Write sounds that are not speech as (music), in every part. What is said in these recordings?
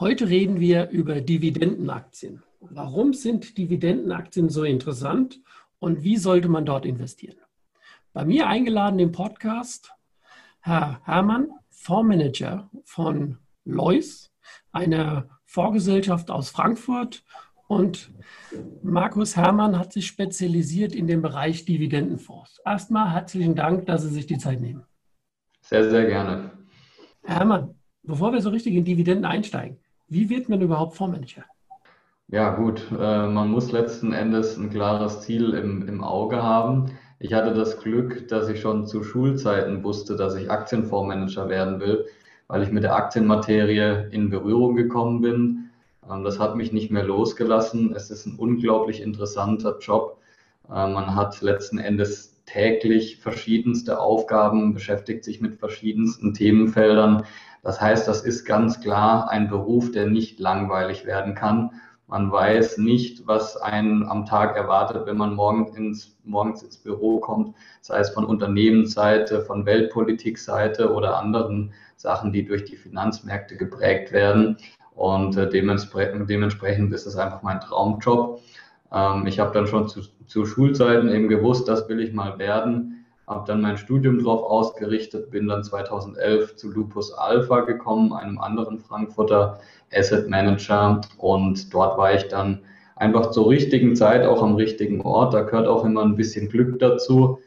Heute reden wir über Dividendenaktien. Warum sind Dividendenaktien so interessant und wie sollte man dort investieren? Bei mir eingeladen im Podcast Herr Hermann, Fondsmanager von Lois, einer Vorgesellschaft aus Frankfurt. Und Markus Hermann hat sich spezialisiert in dem Bereich Dividendenfonds. Erstmal herzlichen Dank, dass Sie sich die Zeit nehmen. Sehr, sehr gerne. Herr Hermann, bevor wir so richtig in Dividenden einsteigen, wie wird man überhaupt Fondsmanager? Ja, gut, äh, man muss letzten Endes ein klares Ziel im, im Auge haben. Ich hatte das Glück, dass ich schon zu Schulzeiten wusste, dass ich Aktienfondsmanager werden will, weil ich mit der Aktienmaterie in Berührung gekommen bin. Ähm, das hat mich nicht mehr losgelassen. Es ist ein unglaublich interessanter Job. Äh, man hat letzten Endes täglich verschiedenste Aufgaben, beschäftigt sich mit verschiedensten Themenfeldern. Das heißt, das ist ganz klar ein Beruf, der nicht langweilig werden kann. Man weiß nicht, was einen am Tag erwartet, wenn man morgen ins, morgens ins Büro kommt, sei es von Unternehmensseite, von Weltpolitikseite oder anderen Sachen, die durch die Finanzmärkte geprägt werden. Und äh, dementsprechend, dementsprechend ist es einfach mein Traumjob. Ähm, ich habe dann schon zu, zu Schulzeiten eben gewusst, das will ich mal werden habe dann mein Studium darauf ausgerichtet, bin dann 2011 zu Lupus Alpha gekommen, einem anderen Frankfurter Asset Manager und dort war ich dann einfach zur richtigen Zeit auch am richtigen Ort. Da gehört auch immer ein bisschen Glück dazu,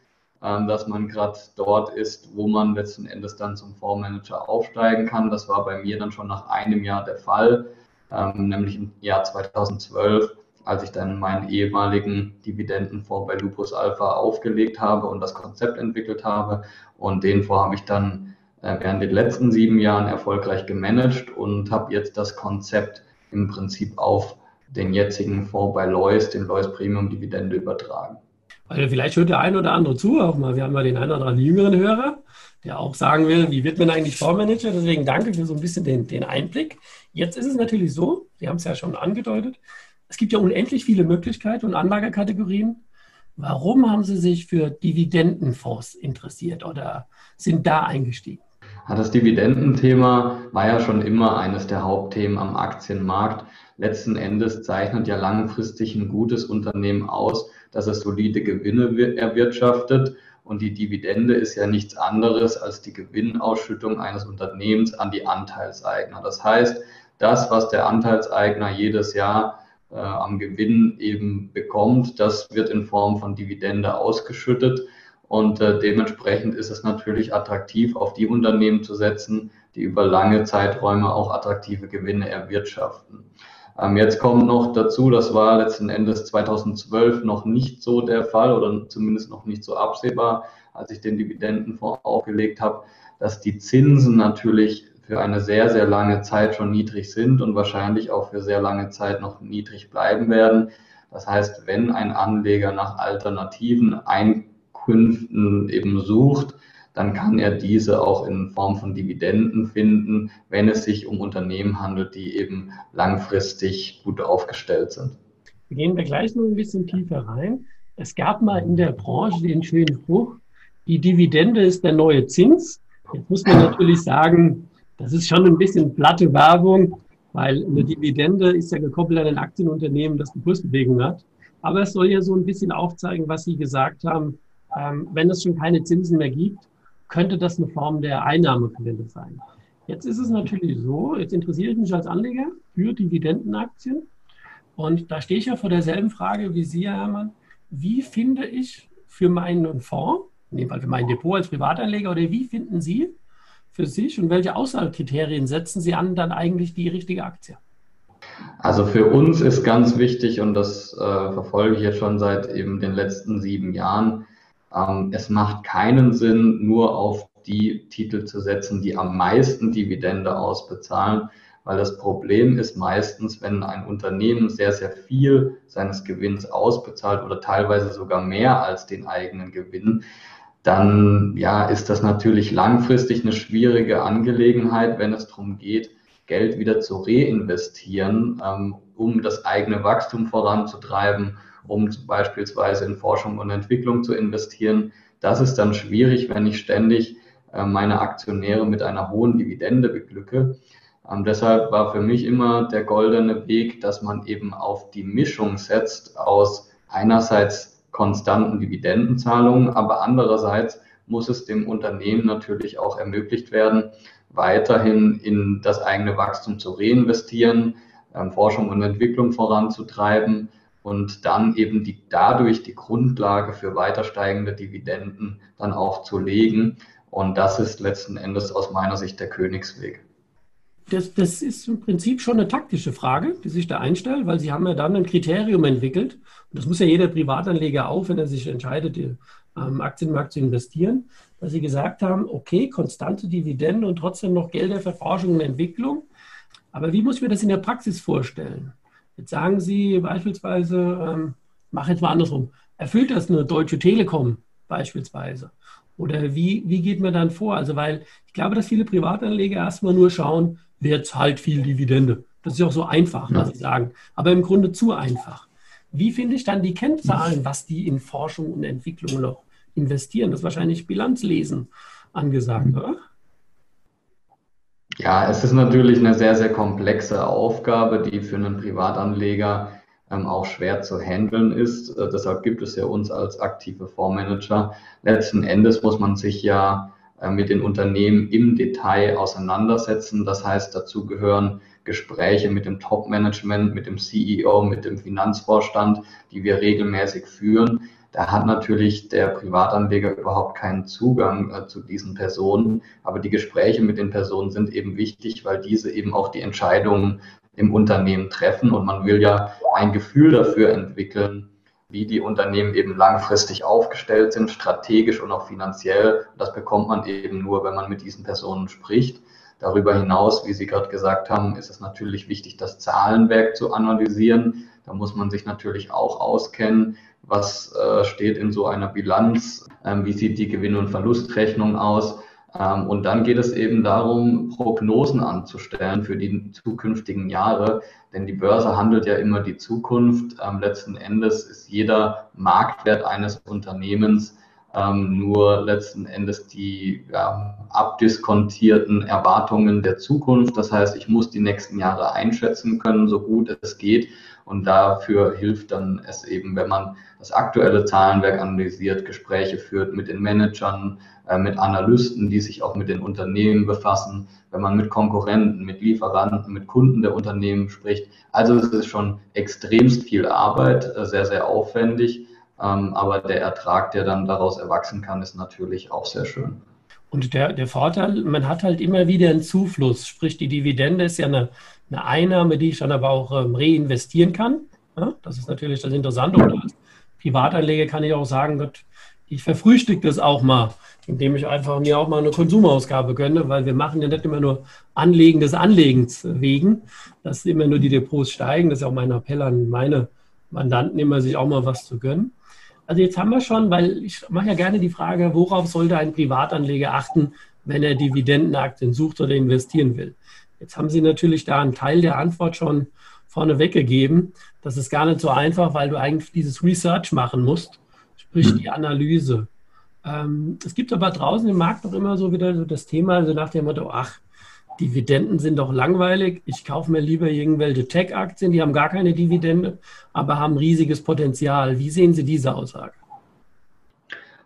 ähm, dass man gerade dort ist, wo man letzten Endes dann zum Fondsmanager aufsteigen kann. Das war bei mir dann schon nach einem Jahr der Fall, ähm, nämlich im Jahr 2012 als ich dann meinen ehemaligen Dividendenfonds bei Lupus Alpha aufgelegt habe und das Konzept entwickelt habe. Und den Fonds habe ich dann äh, während den letzten sieben Jahren erfolgreich gemanagt und habe jetzt das Konzept im Prinzip auf den jetzigen Fonds bei Lois, den Lois Premium Dividende übertragen. Also vielleicht hört der ein oder andere zu, auch mal. Wir haben mal den einen oder anderen jüngeren Hörer, der auch sagen will, wie wird man eigentlich Fondsmanager? Deswegen danke für so ein bisschen den, den Einblick. Jetzt ist es natürlich so, Sie haben es ja schon angedeutet, es gibt ja unendlich viele Möglichkeiten und Anlagekategorien. Warum haben Sie sich für Dividendenfonds interessiert oder sind da eingestiegen? Das Dividendenthema war ja schon immer eines der Hauptthemen am Aktienmarkt. Letzten Endes zeichnet ja langfristig ein gutes Unternehmen aus, dass es solide Gewinne erwirtschaftet. Und die Dividende ist ja nichts anderes als die Gewinnausschüttung eines Unternehmens an die Anteilseigner. Das heißt, das, was der Anteilseigner jedes Jahr äh, am Gewinn eben bekommt. Das wird in Form von Dividende ausgeschüttet. Und äh, dementsprechend ist es natürlich attraktiv, auf die Unternehmen zu setzen, die über lange Zeiträume auch attraktive Gewinne erwirtschaften. Ähm, jetzt kommt noch dazu, das war letzten Endes 2012 noch nicht so der Fall oder zumindest noch nicht so absehbar, als ich den Dividendenfonds aufgelegt habe, dass die Zinsen natürlich für eine sehr, sehr lange Zeit schon niedrig sind und wahrscheinlich auch für sehr lange Zeit noch niedrig bleiben werden. Das heißt, wenn ein Anleger nach alternativen Einkünften eben sucht, dann kann er diese auch in Form von Dividenden finden, wenn es sich um Unternehmen handelt, die eben langfristig gut aufgestellt sind. Gehen wir gleich noch ein bisschen tiefer rein. Es gab mal in der Branche den schönen Spruch, die Dividende ist der neue Zins. Jetzt muss man natürlich sagen, das ist schon ein bisschen platte Werbung, weil eine Dividende ist ja gekoppelt an ein Aktienunternehmen, das eine Kursbewegung hat. Aber es soll ja so ein bisschen aufzeigen, was Sie gesagt haben. Ähm, wenn es schon keine Zinsen mehr gibt, könnte das eine Form der Einnahmequelle sein. Jetzt ist es natürlich so, jetzt interessiere ich mich als Anleger für Dividendenaktien. Und da stehe ich ja vor derselben Frage wie Sie, Herr Herrmann. Wie finde ich für meinen Fonds, in dem Fall für mein Depot als Privatanleger, oder wie finden Sie für sich und welche Auswahlkriterien setzen Sie an, dann eigentlich die richtige Aktie? Also für uns ist ganz wichtig, und das äh, verfolge ich jetzt schon seit eben den letzten sieben Jahren, ähm, es macht keinen Sinn, nur auf die Titel zu setzen, die am meisten Dividende ausbezahlen, weil das Problem ist meistens, wenn ein Unternehmen sehr, sehr viel seines Gewinns ausbezahlt oder teilweise sogar mehr als den eigenen Gewinn, dann ja, ist das natürlich langfristig eine schwierige Angelegenheit, wenn es darum geht, Geld wieder zu reinvestieren, ähm, um das eigene Wachstum voranzutreiben, um beispielsweise in Forschung und Entwicklung zu investieren. Das ist dann schwierig, wenn ich ständig äh, meine Aktionäre mit einer hohen Dividende beglücke. Ähm, deshalb war für mich immer der goldene Weg, dass man eben auf die Mischung setzt aus einerseits konstanten Dividendenzahlungen, aber andererseits muss es dem Unternehmen natürlich auch ermöglicht werden, weiterhin in das eigene Wachstum zu reinvestieren, ähm, Forschung und Entwicklung voranzutreiben und dann eben die, dadurch die Grundlage für weiter steigende Dividenden dann auch zu legen. Und das ist letzten Endes aus meiner Sicht der Königsweg. Das, das ist im Prinzip schon eine taktische Frage, die sich da einstellt, weil Sie haben ja dann ein Kriterium entwickelt. Und das muss ja jeder Privatanleger auch, wenn er sich entscheidet, am Aktienmarkt zu investieren, dass Sie gesagt haben, okay, konstante Dividenden und trotzdem noch Gelder für Forschung und Entwicklung. Aber wie muss ich mir das in der Praxis vorstellen? Jetzt sagen Sie beispielsweise, ähm, mach jetzt mal andersrum, erfüllt das eine Deutsche Telekom beispielsweise? Oder wie, wie geht man dann vor? Also, weil ich glaube, dass viele Privatanleger erstmal nur schauen, wer zahlt viel Dividende. Das ist ja auch so einfach, was Sie sagen, aber im Grunde zu einfach. Wie finde ich dann die Kennzahlen, was die in Forschung und Entwicklung noch investieren? Das ist wahrscheinlich Bilanzlesen angesagt, oder? Ja, es ist natürlich eine sehr, sehr komplexe Aufgabe, die für einen Privatanleger ähm, auch schwer zu handeln ist. Äh, deshalb gibt es ja uns als aktive Fondsmanager. Letzten Endes muss man sich ja mit den Unternehmen im Detail auseinandersetzen. Das heißt, dazu gehören Gespräche mit dem Top-Management, mit dem CEO, mit dem Finanzvorstand, die wir regelmäßig führen. Da hat natürlich der Privatanleger überhaupt keinen Zugang äh, zu diesen Personen. Aber die Gespräche mit den Personen sind eben wichtig, weil diese eben auch die Entscheidungen im Unternehmen treffen. Und man will ja ein Gefühl dafür entwickeln, wie die Unternehmen eben langfristig aufgestellt sind, strategisch und auch finanziell. Das bekommt man eben nur, wenn man mit diesen Personen spricht. Darüber hinaus, wie Sie gerade gesagt haben, ist es natürlich wichtig, das Zahlenwerk zu analysieren. Da muss man sich natürlich auch auskennen, was äh, steht in so einer Bilanz, ähm, wie sieht die Gewinn- und Verlustrechnung aus und dann geht es eben darum, Prognosen anzustellen für die zukünftigen Jahre, denn die Börse handelt ja immer die Zukunft. Ähm, letzten Endes ist jeder Marktwert eines Unternehmens ähm, nur letzten Endes die ja, abdiskontierten Erwartungen der Zukunft. Das heißt, ich muss die nächsten Jahre einschätzen können, so gut es geht. Und dafür hilft dann es eben, wenn man das aktuelle Zahlenwerk analysiert, Gespräche führt mit den Managern, äh, mit Analysten, die sich auch mit den Unternehmen befassen, wenn man mit Konkurrenten, mit Lieferanten, mit Kunden der Unternehmen spricht. Also es ist schon extremst viel Arbeit, äh, sehr, sehr aufwendig. Ähm, aber der Ertrag, der dann daraus erwachsen kann, ist natürlich auch sehr schön. Und der, der Vorteil, man hat halt immer wieder einen Zufluss, sprich die Dividende ist ja eine, eine Einnahme, die ich dann aber auch ähm, reinvestieren kann. Ja, das ist natürlich das Interessante. Und als Privatanleger kann ich auch sagen, Gott, ich verfrühstücke das auch mal, indem ich einfach mir auch mal eine Konsumausgabe gönne, weil wir machen ja nicht immer nur Anlegen des Anlegens wegen, dass immer nur die Depots steigen. Das ist auch mein Appell an meine Mandanten, immer sich auch mal was zu gönnen. Also jetzt haben wir schon, weil ich mache ja gerne die Frage, worauf sollte ein Privatanleger achten, wenn er Dividendenaktien sucht oder investieren will? Jetzt haben Sie natürlich da einen Teil der Antwort schon vorne weggegeben. Das ist gar nicht so einfach, weil du eigentlich dieses Research machen musst, sprich die Analyse. Ähm, es gibt aber draußen im Markt noch immer so wieder so das Thema, also nach dem Motto, ach, Dividenden sind doch langweilig. Ich kaufe mir lieber irgendwelche Tech-Aktien, die haben gar keine Dividende, aber haben riesiges Potenzial. Wie sehen Sie diese Aussage?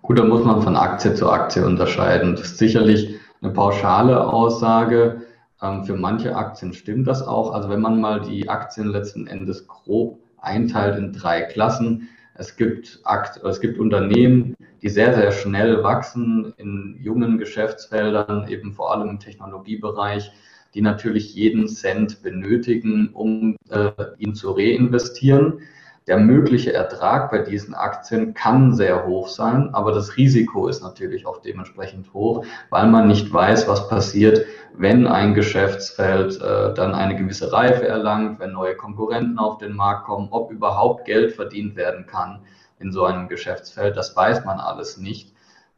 Gut, da muss man von Aktie zu Aktie unterscheiden. Das ist sicherlich eine pauschale Aussage. Ähm, für manche Aktien stimmt das auch. Also wenn man mal die Aktien letzten Endes grob einteilt in drei Klassen, es gibt, Akt, es gibt Unternehmen, die sehr, sehr schnell wachsen in jungen Geschäftsfeldern, eben vor allem im Technologiebereich, die natürlich jeden Cent benötigen, um äh, ihn zu reinvestieren. Der mögliche Ertrag bei diesen Aktien kann sehr hoch sein, aber das Risiko ist natürlich auch dementsprechend hoch, weil man nicht weiß, was passiert, wenn ein Geschäftsfeld äh, dann eine gewisse Reife erlangt, wenn neue Konkurrenten auf den Markt kommen, ob überhaupt Geld verdient werden kann in so einem Geschäftsfeld. Das weiß man alles nicht.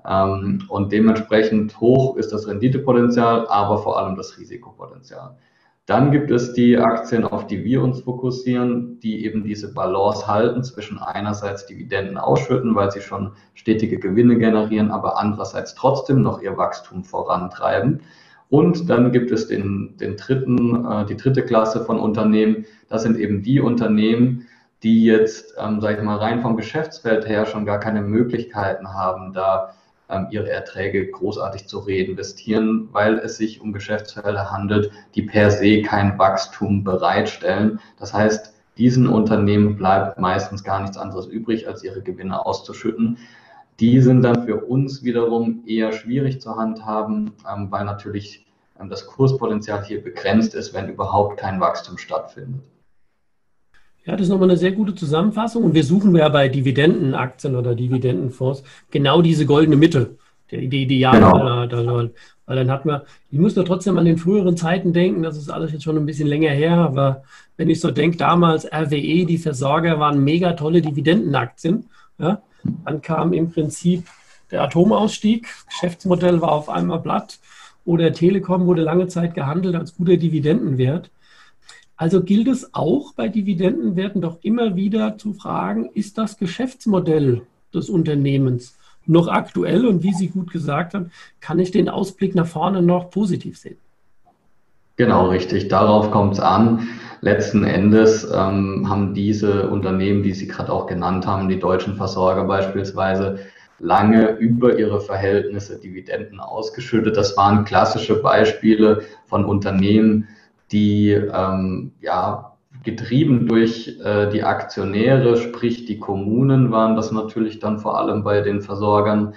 Ähm, und dementsprechend hoch ist das Renditepotenzial, aber vor allem das Risikopotenzial. Dann gibt es die Aktien, auf die wir uns fokussieren, die eben diese Balance halten zwischen einerseits Dividenden ausschütten, weil sie schon stetige Gewinne generieren, aber andererseits trotzdem noch ihr Wachstum vorantreiben. Und dann gibt es den, den dritten, äh, die dritte Klasse von Unternehmen. Das sind eben die Unternehmen, die jetzt, ähm, sage ich mal, rein vom Geschäftsfeld her schon gar keine Möglichkeiten haben, da ihre Erträge großartig zu reinvestieren, weil es sich um Geschäftsfelder handelt, die per se kein Wachstum bereitstellen. Das heißt, diesen Unternehmen bleibt meistens gar nichts anderes übrig, als ihre Gewinne auszuschütten. Die sind dann für uns wiederum eher schwierig zu handhaben, ähm, weil natürlich ähm, das Kurspotenzial hier begrenzt ist, wenn überhaupt kein Wachstum stattfindet. Ja, das ist nochmal eine sehr gute Zusammenfassung. Und wir suchen ja bei Dividendenaktien oder Dividendenfonds genau diese goldene Mitte, die, die Ideale. Genau. Da, weil dann hat man, ich muss nur trotzdem an den früheren Zeiten denken, das ist alles jetzt schon ein bisschen länger her, aber wenn ich so denke, damals RWE, die Versorger waren mega tolle Dividendenaktien. Ja? Dann kam im Prinzip der Atomausstieg, Geschäftsmodell war auf einmal platt oder Telekom wurde lange Zeit gehandelt als guter Dividendenwert. Also gilt es auch bei Dividendenwerten doch immer wieder zu fragen, ist das Geschäftsmodell des Unternehmens noch aktuell und wie Sie gut gesagt haben, kann ich den Ausblick nach vorne noch positiv sehen? Genau, richtig. Darauf kommt es an. Letzten Endes ähm, haben diese Unternehmen, die Sie gerade auch genannt haben, die deutschen Versorger beispielsweise, lange über ihre Verhältnisse Dividenden ausgeschüttet. Das waren klassische Beispiele von Unternehmen, die ähm, ja getrieben durch äh, die Aktionäre, sprich die Kommunen waren das natürlich dann vor allem bei den Versorgern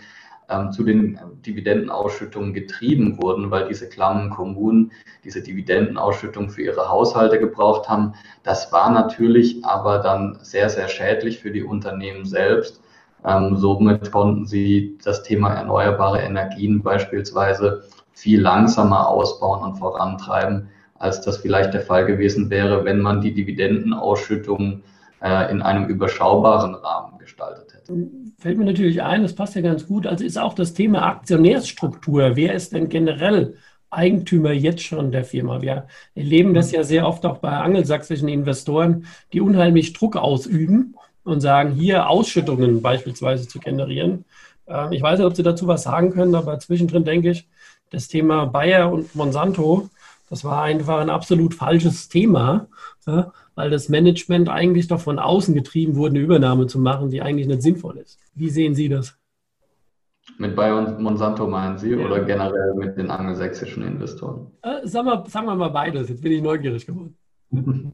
ähm, zu den Dividendenausschüttungen getrieben wurden, weil diese klammen Kommunen diese Dividendenausschüttung für ihre Haushalte gebraucht haben. Das war natürlich aber dann sehr, sehr schädlich für die Unternehmen selbst. Ähm, somit konnten sie das Thema erneuerbare Energien beispielsweise viel langsamer ausbauen und vorantreiben, als das vielleicht der Fall gewesen wäre, wenn man die Dividendenausschüttung äh, in einem überschaubaren Rahmen gestaltet hätte. Fällt mir natürlich ein, das passt ja ganz gut, also ist auch das Thema Aktionärsstruktur. Wer ist denn generell Eigentümer jetzt schon der Firma? Wir erleben das ja sehr oft auch bei angelsächsischen Investoren, die unheimlich Druck ausüben und sagen, hier Ausschüttungen beispielsweise zu generieren. Ähm, ich weiß nicht, ob Sie dazu was sagen können, aber zwischendrin denke ich, das Thema Bayer und Monsanto das war einfach ein absolut falsches Thema, ja, weil das Management eigentlich doch von außen getrieben wurde, eine Übernahme zu machen, die eigentlich nicht sinnvoll ist. Wie sehen Sie das? Mit Bayer und Monsanto meinen Sie ja. oder generell mit den angelsächsischen Investoren? Äh, sagen, wir, sagen wir mal beides, jetzt bin ich neugierig geworden. (laughs)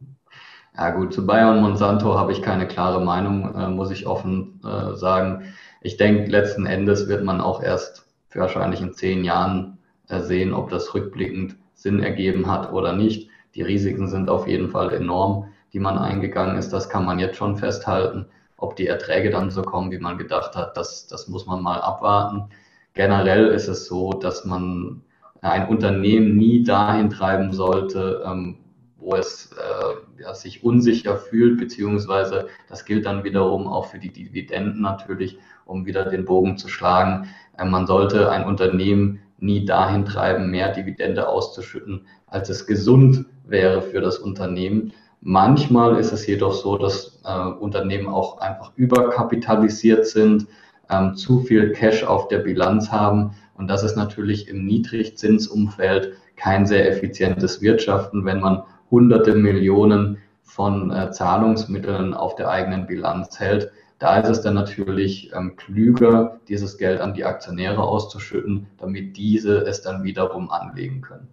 Ja gut, zu Bayer und Monsanto habe ich keine klare Meinung, äh, muss ich offen äh, sagen. Ich denke, letzten Endes wird man auch erst wahrscheinlich in zehn Jahren äh, sehen, ob das rückblickend Sinn ergeben hat oder nicht. Die Risiken sind auf jeden Fall enorm, die man eingegangen ist. Das kann man jetzt schon festhalten. Ob die Erträge dann so kommen, wie man gedacht hat, das, das muss man mal abwarten. Generell ist es so, dass man ein Unternehmen nie dahin treiben sollte, ähm, wo es äh, ja, sich unsicher fühlt, beziehungsweise das gilt dann wiederum auch für die Dividenden natürlich, um wieder den Bogen zu schlagen. Äh, man sollte ein Unternehmen nie dahin treiben, mehr Dividende auszuschütten, als es gesund wäre für das Unternehmen. Manchmal ist es jedoch so, dass äh, Unternehmen auch einfach überkapitalisiert sind, ähm, zu viel Cash auf der Bilanz haben. Und das ist natürlich im Niedrigzinsumfeld kein sehr effizientes Wirtschaften, wenn man hunderte Millionen von äh, Zahlungsmitteln auf der eigenen Bilanz hält. Da ist es dann natürlich ähm, klüger, dieses Geld an die Aktionäre auszuschütten, damit diese es dann wiederum anlegen können.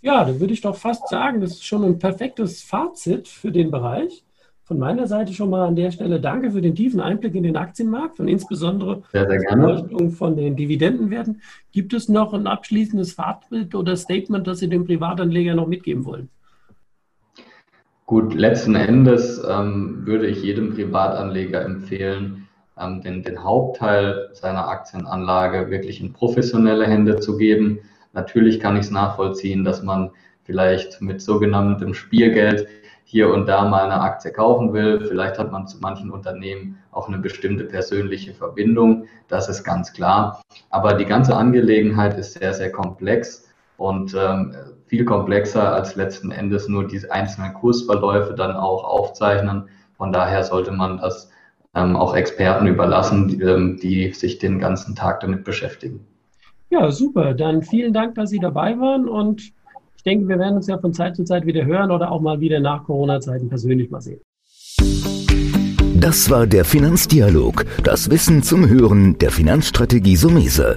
Ja, da würde ich doch fast sagen, das ist schon ein perfektes Fazit für den Bereich. Von meiner Seite schon mal an der Stelle danke für den tiefen Einblick in den Aktienmarkt und insbesondere sehr, sehr gerne. von den Dividendenwerten. Gibt es noch ein abschließendes Fazit oder Statement, das Sie dem Privatanleger noch mitgeben wollen? Gut, letzten Endes ähm, würde ich jedem Privatanleger empfehlen, ähm, den, den Hauptteil seiner Aktienanlage wirklich in professionelle Hände zu geben. Natürlich kann ich es nachvollziehen, dass man vielleicht mit sogenanntem Spielgeld hier und da mal eine Aktie kaufen will. Vielleicht hat man zu manchen Unternehmen auch eine bestimmte persönliche Verbindung. Das ist ganz klar. Aber die ganze Angelegenheit ist sehr, sehr komplex und ähm, viel komplexer als letzten Endes nur diese einzelnen Kursverläufe dann auch aufzeichnen. Von daher sollte man das ähm, auch Experten überlassen, die, ähm, die sich den ganzen Tag damit beschäftigen. Ja, super. Dann vielen Dank, dass Sie dabei waren und ich denke, wir werden uns ja von Zeit zu Zeit wieder hören oder auch mal wieder nach Corona-Zeiten persönlich mal sehen. Das war der Finanzdialog, das Wissen zum Hören der Finanzstrategie Sumese.